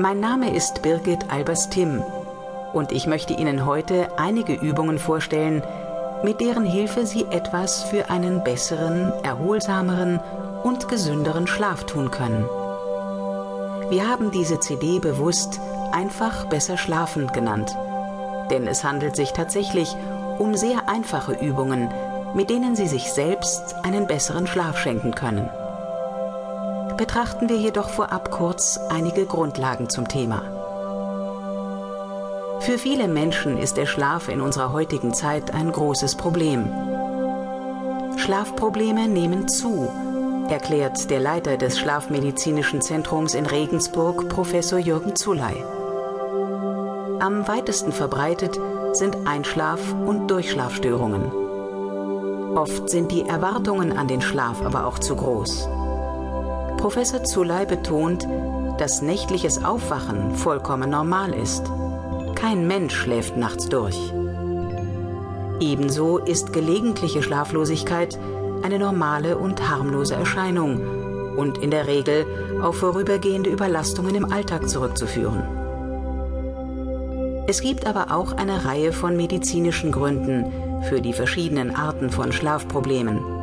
Mein Name ist Birgit Albers-Timm und ich möchte Ihnen heute einige Übungen vorstellen, mit deren Hilfe Sie etwas für einen besseren, erholsameren und gesünderen Schlaf tun können. Wir haben diese CD bewusst einfach besser schlafen genannt, denn es handelt sich tatsächlich um sehr einfache Übungen, mit denen Sie sich selbst einen besseren Schlaf schenken können. Betrachten wir jedoch vorab kurz einige Grundlagen zum Thema. Für viele Menschen ist der Schlaf in unserer heutigen Zeit ein großes Problem. Schlafprobleme nehmen zu, erklärt der Leiter des Schlafmedizinischen Zentrums in Regensburg, Professor Jürgen Zuley. Am weitesten verbreitet sind Einschlaf- und Durchschlafstörungen. Oft sind die Erwartungen an den Schlaf aber auch zu groß. Professor Zuley betont, dass nächtliches Aufwachen vollkommen normal ist. Kein Mensch schläft nachts durch. Ebenso ist gelegentliche Schlaflosigkeit eine normale und harmlose Erscheinung und in der Regel auf vorübergehende Überlastungen im Alltag zurückzuführen. Es gibt aber auch eine Reihe von medizinischen Gründen für die verschiedenen Arten von Schlafproblemen.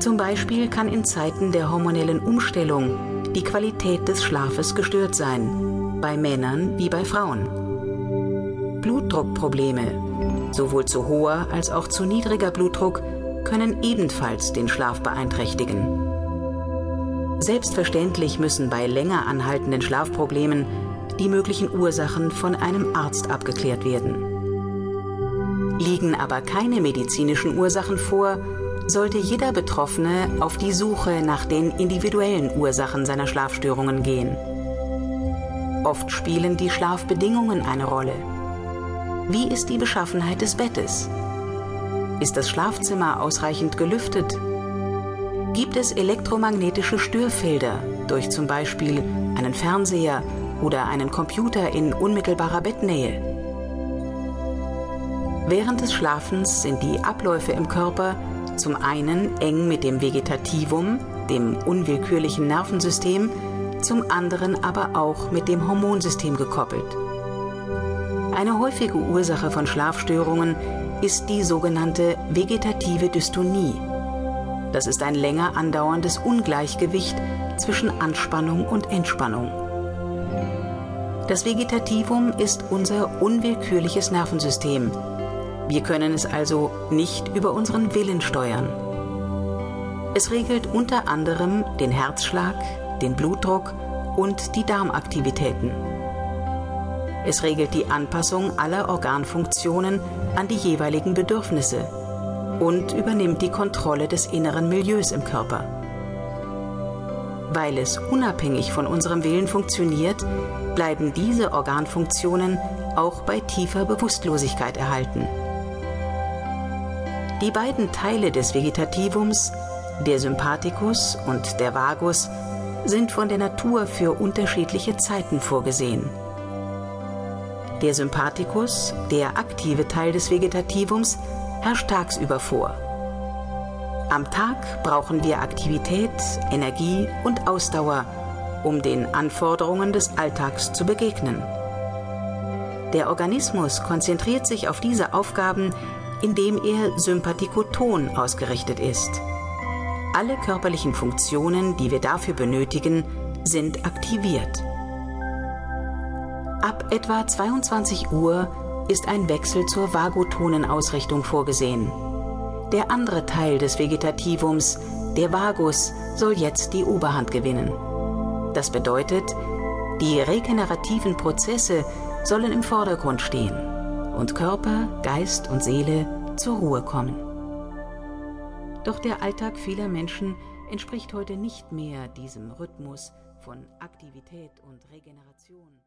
Zum Beispiel kann in Zeiten der hormonellen Umstellung die Qualität des Schlafes gestört sein, bei Männern wie bei Frauen. Blutdruckprobleme, sowohl zu hoher als auch zu niedriger Blutdruck, können ebenfalls den Schlaf beeinträchtigen. Selbstverständlich müssen bei länger anhaltenden Schlafproblemen die möglichen Ursachen von einem Arzt abgeklärt werden. Liegen aber keine medizinischen Ursachen vor, sollte jeder Betroffene auf die Suche nach den individuellen Ursachen seiner Schlafstörungen gehen. Oft spielen die Schlafbedingungen eine Rolle. Wie ist die Beschaffenheit des Bettes? Ist das Schlafzimmer ausreichend gelüftet? Gibt es elektromagnetische Störfelder durch zum Beispiel einen Fernseher oder einen Computer in unmittelbarer Bettnähe? Während des Schlafens sind die Abläufe im Körper zum einen eng mit dem Vegetativum, dem unwillkürlichen Nervensystem, zum anderen aber auch mit dem Hormonsystem gekoppelt. Eine häufige Ursache von Schlafstörungen ist die sogenannte vegetative Dystonie. Das ist ein länger andauerndes Ungleichgewicht zwischen Anspannung und Entspannung. Das Vegetativum ist unser unwillkürliches Nervensystem. Wir können es also nicht über unseren Willen steuern. Es regelt unter anderem den Herzschlag, den Blutdruck und die Darmaktivitäten. Es regelt die Anpassung aller Organfunktionen an die jeweiligen Bedürfnisse und übernimmt die Kontrolle des inneren Milieus im Körper. Weil es unabhängig von unserem Willen funktioniert, bleiben diese Organfunktionen auch bei tiefer Bewusstlosigkeit erhalten. Die beiden Teile des Vegetativums, der Sympathikus und der Vagus, sind von der Natur für unterschiedliche Zeiten vorgesehen. Der Sympathikus, der aktive Teil des Vegetativums, herrscht tagsüber vor. Am Tag brauchen wir Aktivität, Energie und Ausdauer, um den Anforderungen des Alltags zu begegnen. Der Organismus konzentriert sich auf diese Aufgaben, indem er sympathikoton ausgerichtet ist. Alle körperlichen Funktionen, die wir dafür benötigen, sind aktiviert. Ab etwa 22 Uhr ist ein Wechsel zur vagotonen Ausrichtung vorgesehen. Der andere Teil des Vegetativums, der Vagus, soll jetzt die Oberhand gewinnen. Das bedeutet, die regenerativen Prozesse sollen im Vordergrund stehen und Körper, Geist und Seele zur Ruhe kommen. Doch der Alltag vieler Menschen entspricht heute nicht mehr diesem Rhythmus von Aktivität und Regeneration.